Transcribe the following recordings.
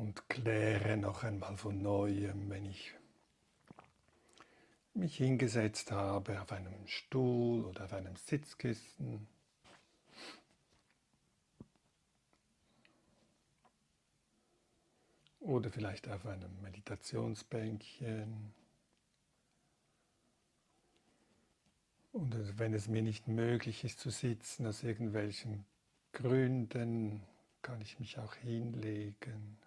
und kläre noch einmal von neuem, wenn ich mich hingesetzt habe auf einem Stuhl oder auf einem Sitzkissen. Oder vielleicht auf einem Meditationsbänkchen. Und wenn es mir nicht möglich ist zu sitzen, aus irgendwelchen Gründen, kann ich mich auch hinlegen.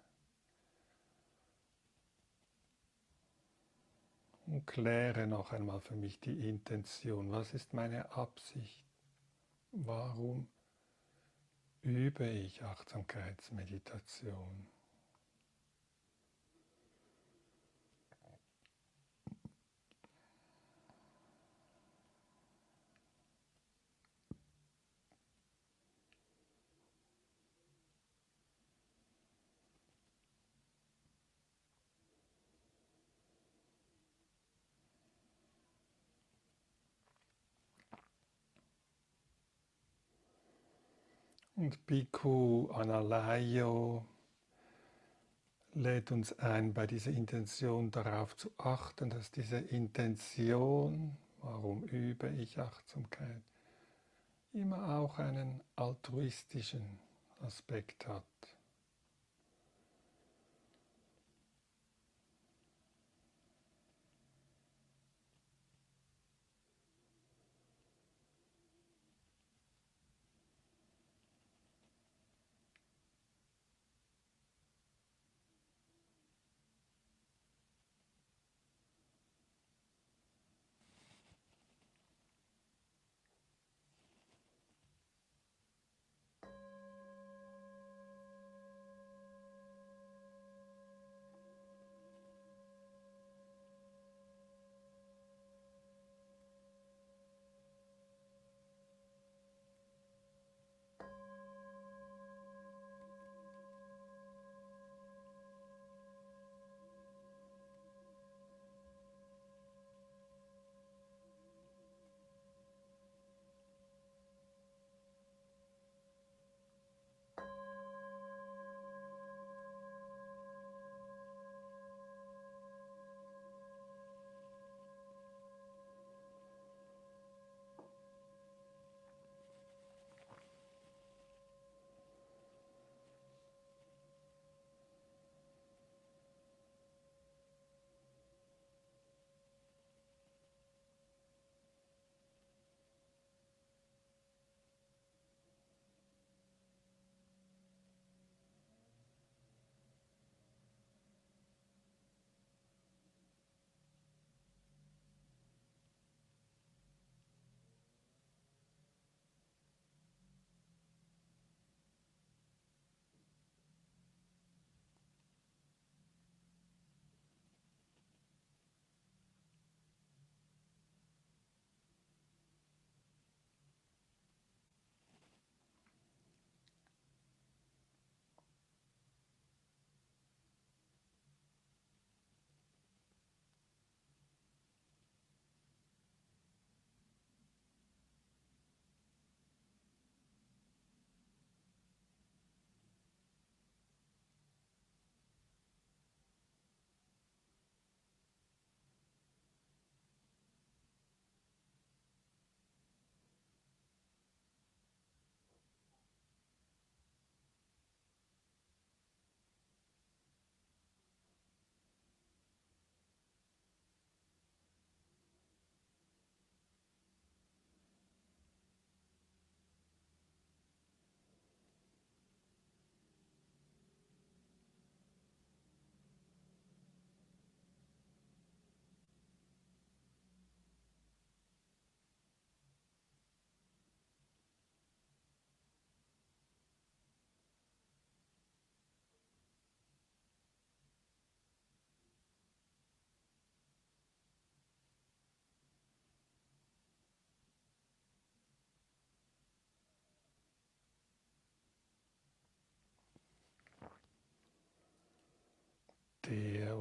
Und kläre noch einmal für mich die Intention. Was ist meine Absicht? Warum übe ich Achtsamkeitsmeditation? Und Bhikkhu Analayo lädt uns ein, bei dieser Intention darauf zu achten, dass diese Intention, warum übe ich Achtsamkeit, immer auch einen altruistischen Aspekt hat.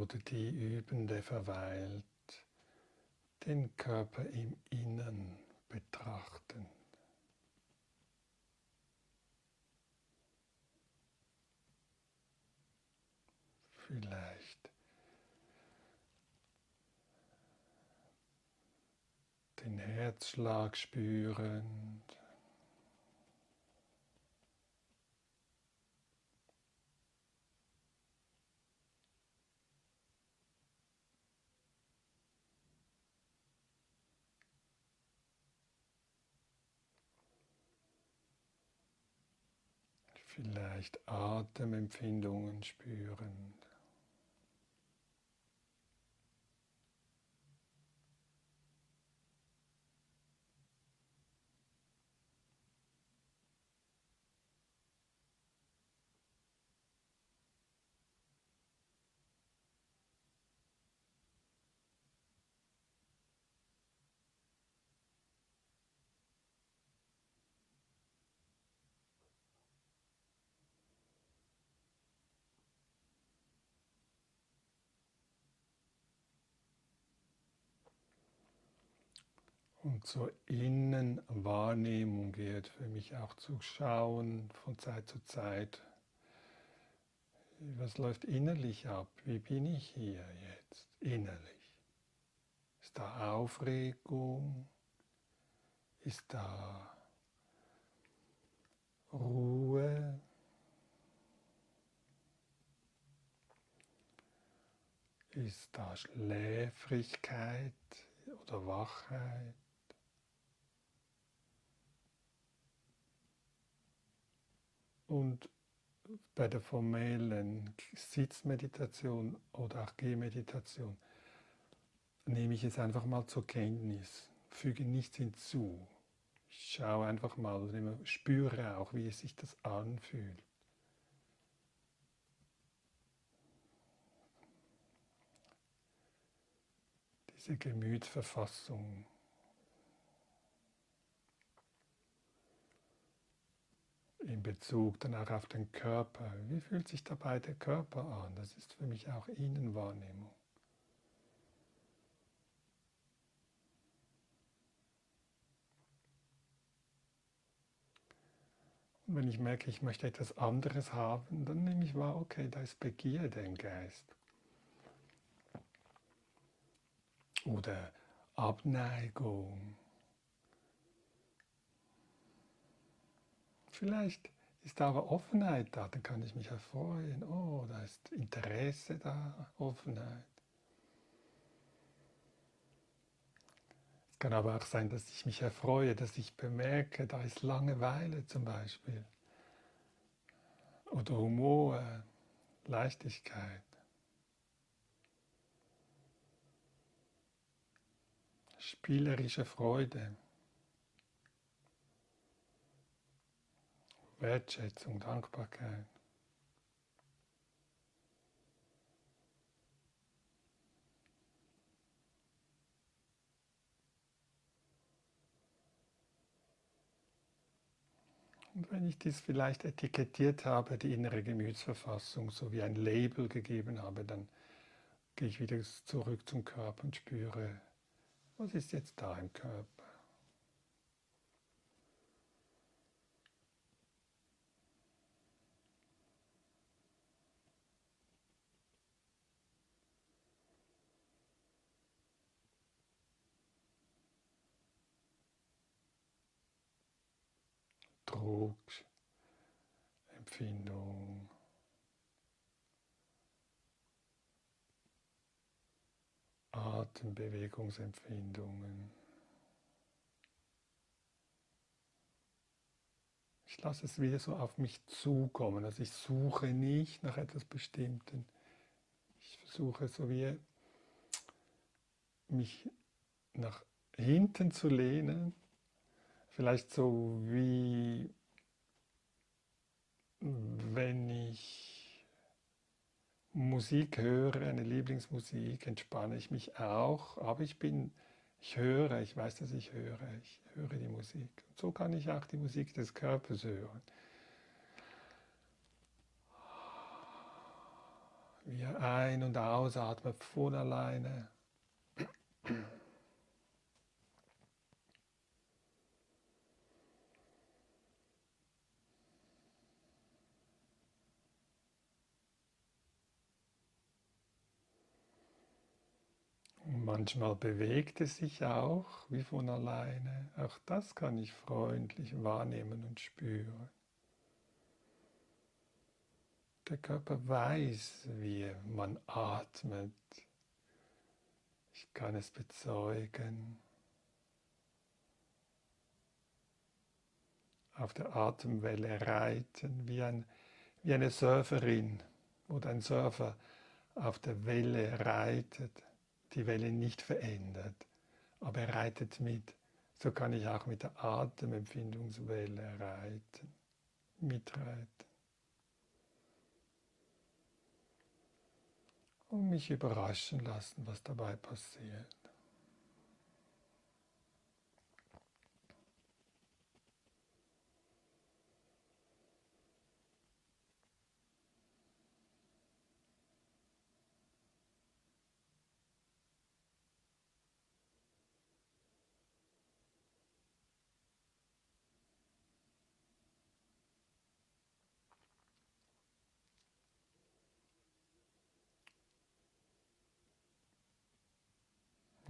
Oder die Übende verweilt, den Körper im Innern betrachten. vielleicht den Herzschlag spüren. Vielleicht Atemempfindungen spüren. Und zur Innenwahrnehmung gehört für mich auch zu schauen von Zeit zu Zeit, was läuft innerlich ab? Wie bin ich hier jetzt innerlich? Ist da Aufregung? Ist da Ruhe? Ist da Schläfrigkeit oder Wachheit? Und bei der formellen Sitzmeditation oder auch Gehmeditation nehme ich es einfach mal zur Kenntnis, füge nichts hinzu. Ich schaue einfach mal, spüre auch, wie es sich das anfühlt. Diese Gemütsverfassung in Bezug dann auch auf den Körper. Wie fühlt sich dabei der Körper an? Das ist für mich auch Innenwahrnehmung. Und wenn ich merke, ich möchte etwas anderes haben, dann nehme ich wahr, okay, da ist Begierde im Geist. Oder Abneigung Vielleicht ist da aber Offenheit da, dann kann ich mich erfreuen. Oh, da ist Interesse da, Offenheit. Es kann aber auch sein, dass ich mich erfreue, dass ich bemerke, da ist Langeweile zum Beispiel. Oder Humor, Leichtigkeit. Spielerische Freude. Wertschätzung, Dankbarkeit. Und wenn ich dies vielleicht etikettiert habe, die innere Gemütsverfassung, so wie ein Label gegeben habe, dann gehe ich wieder zurück zum Körper und spüre, was ist jetzt da im Körper? Druckempfindung. Atembewegungsempfindungen. Ich lasse es wieder so auf mich zukommen. Also ich suche nicht nach etwas Bestimmten. Ich versuche so wie mich nach hinten zu lehnen Vielleicht so wie wenn ich Musik höre, eine Lieblingsmusik, entspanne ich mich auch, aber ich bin, ich höre, ich weiß, dass ich höre, ich höre die Musik. Und so kann ich auch die Musik des Körpers hören. Wie er ein- und ausatmet von alleine. Manchmal bewegt es sich auch wie von alleine. Auch das kann ich freundlich wahrnehmen und spüren. Der Körper weiß, wie man atmet. Ich kann es bezeugen. Auf der Atemwelle reiten, wie, ein, wie eine Surferin oder ein Surfer auf der Welle reitet die Welle nicht verändert, aber er reitet mit. So kann ich auch mit der Atemempfindungswelle reiten, mitreiten. Und mich überraschen lassen, was dabei passiert.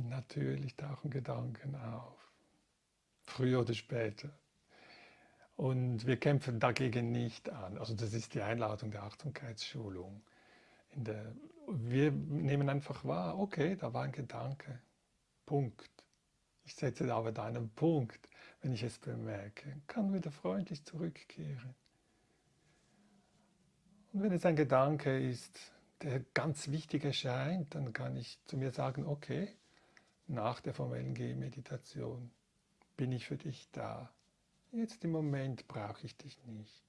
Natürlich tauchen Gedanken auf, früher oder später. Und wir kämpfen dagegen nicht an. Also das ist die Einladung der Achtsamkeitsschulung. Der, wir nehmen einfach wahr, okay, da war ein Gedanke. Punkt. Ich setze aber da einen Punkt, wenn ich es bemerke. Kann wieder freundlich zurückkehren. Und wenn es ein Gedanke ist, der ganz wichtig erscheint, dann kann ich zu mir sagen, okay, nach der formellen Gehmeditation bin ich für dich da. Jetzt im Moment brauche ich dich nicht.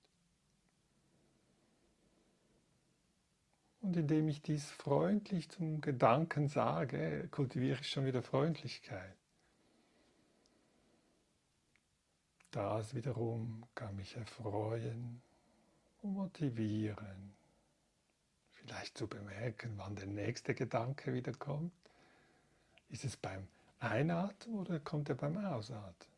Und indem ich dies freundlich zum Gedanken sage, kultiviere ich schon wieder Freundlichkeit. Das wiederum kann mich erfreuen und motivieren. Vielleicht zu bemerken, wann der nächste Gedanke wieder kommt ist es beim Einatmen oder kommt er beim Ausatmen?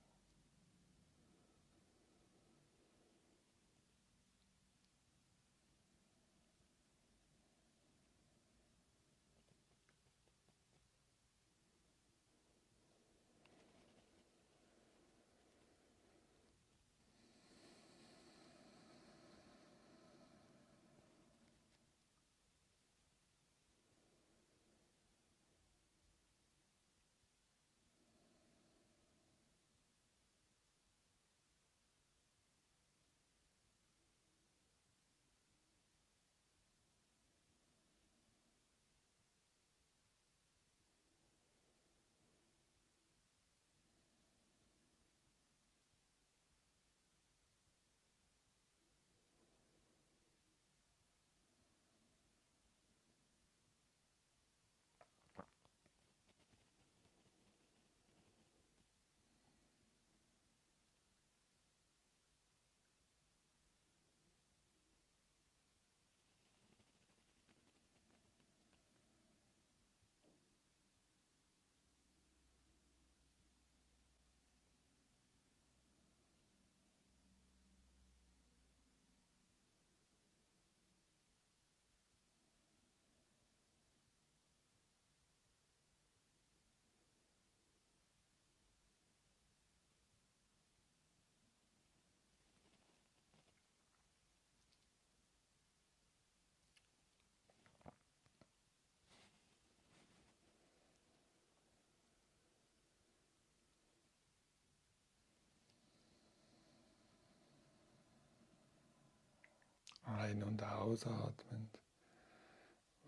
Ein- und ausatmend,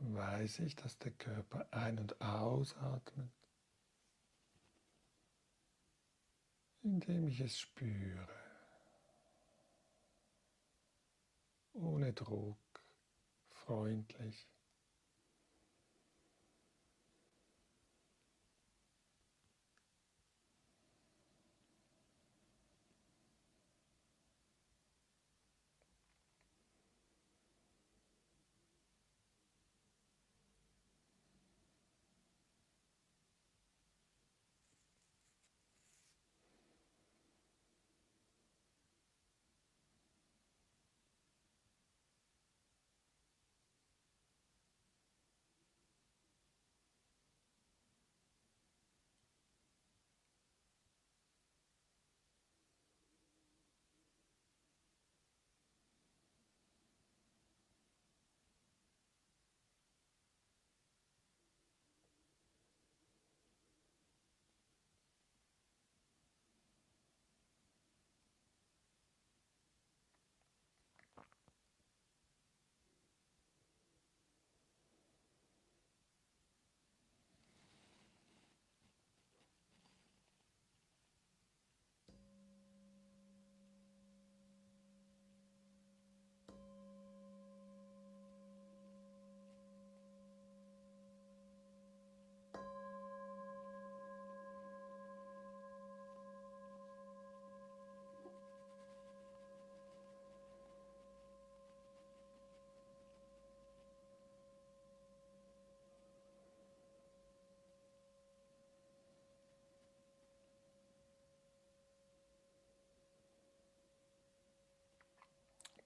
weiß ich, dass der Körper ein- und ausatmet, indem ich es spüre, ohne Druck, freundlich.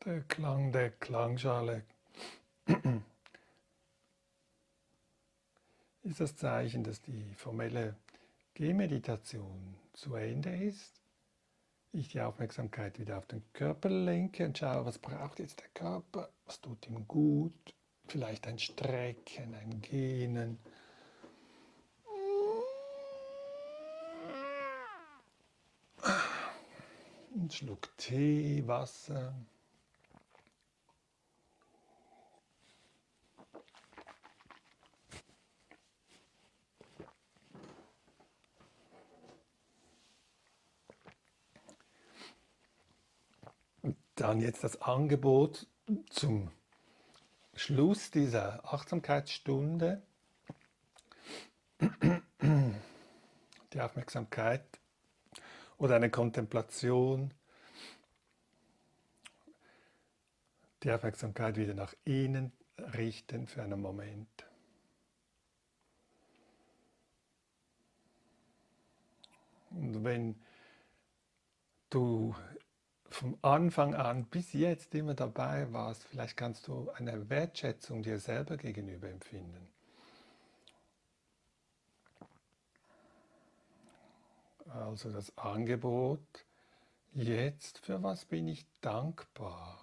Der Klang der Klangschale ist das Zeichen, dass die formelle Gehmeditation zu Ende ist. Ich die Aufmerksamkeit wieder auf den Körper lenke und schaue, was braucht jetzt der Körper, was tut ihm gut, vielleicht ein Strecken, ein Gähnen. Ein Schluck Tee, Wasser. Dann jetzt das Angebot zum Schluss dieser Achtsamkeitsstunde. Die Aufmerksamkeit oder eine Kontemplation, die Aufmerksamkeit wieder nach innen richten für einen Moment. Und wenn du vom Anfang an bis jetzt immer dabei warst, vielleicht kannst du eine Wertschätzung dir selber gegenüber empfinden. Also das Angebot, jetzt für was bin ich dankbar?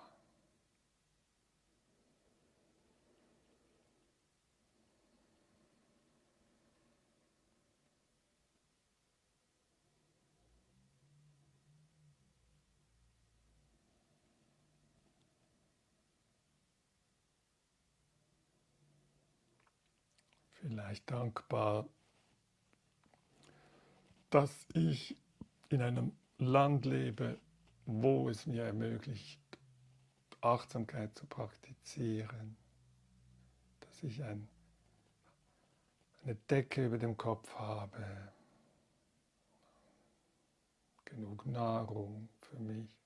Vielleicht dankbar dass ich in einem Land lebe, wo es mir ermöglicht, Achtsamkeit zu praktizieren, dass ich ein, eine Decke über dem Kopf habe, genug Nahrung für mich.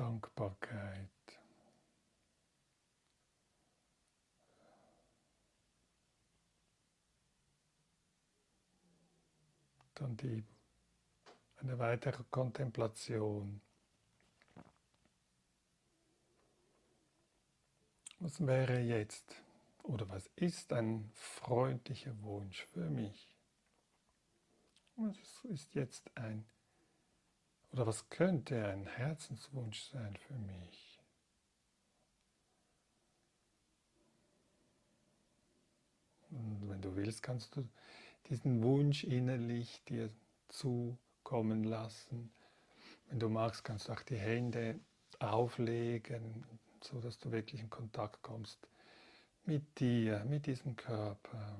Dankbarkeit. Dann die, eine weitere Kontemplation. Was wäre jetzt oder was ist ein freundlicher Wunsch für mich? Was ist jetzt ein oder was könnte ein Herzenswunsch sein für mich? Und wenn du willst, kannst du diesen Wunsch innerlich dir zukommen lassen. Wenn du magst, kannst du auch die Hände auflegen, so dass du wirklich in Kontakt kommst mit dir, mit diesem Körper.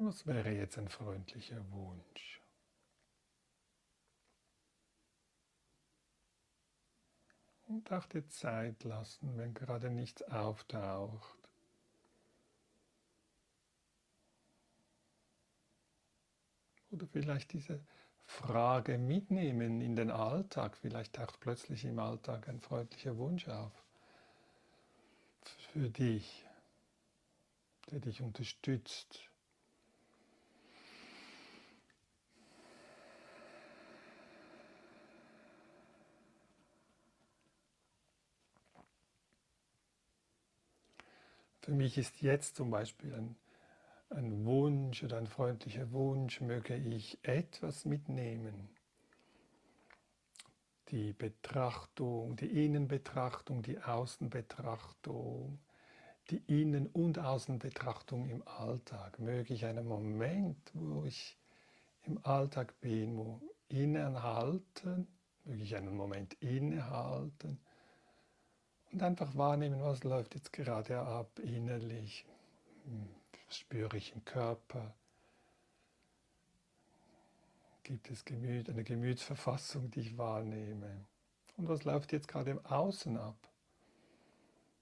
Was wäre jetzt ein freundlicher Wunsch? Und auch die Zeit lassen, wenn gerade nichts auftaucht. Oder vielleicht diese Frage mitnehmen in den Alltag. Vielleicht taucht plötzlich im Alltag ein freundlicher Wunsch auf. Für dich, der dich unterstützt, Für mich ist jetzt zum Beispiel ein, ein Wunsch oder ein freundlicher Wunsch, möge ich etwas mitnehmen. Die Betrachtung, die Innenbetrachtung, die Außenbetrachtung, die Innen- und Außenbetrachtung im Alltag. Möge ich einen Moment, wo ich im Alltag bin, wo innehalten, möge ich einen Moment innehalten und einfach wahrnehmen, was läuft jetzt gerade ab innerlich. Hm, was spüre ich im Körper? Gibt es Gemüt, eine Gemütsverfassung, die ich wahrnehme? und was läuft jetzt gerade im Außen ab?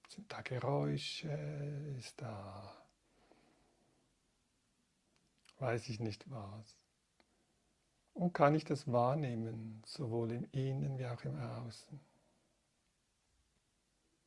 Sind da Geräusche? Ist da, weiß ich nicht was? Und kann ich das wahrnehmen, sowohl im Innen wie auch im Außen?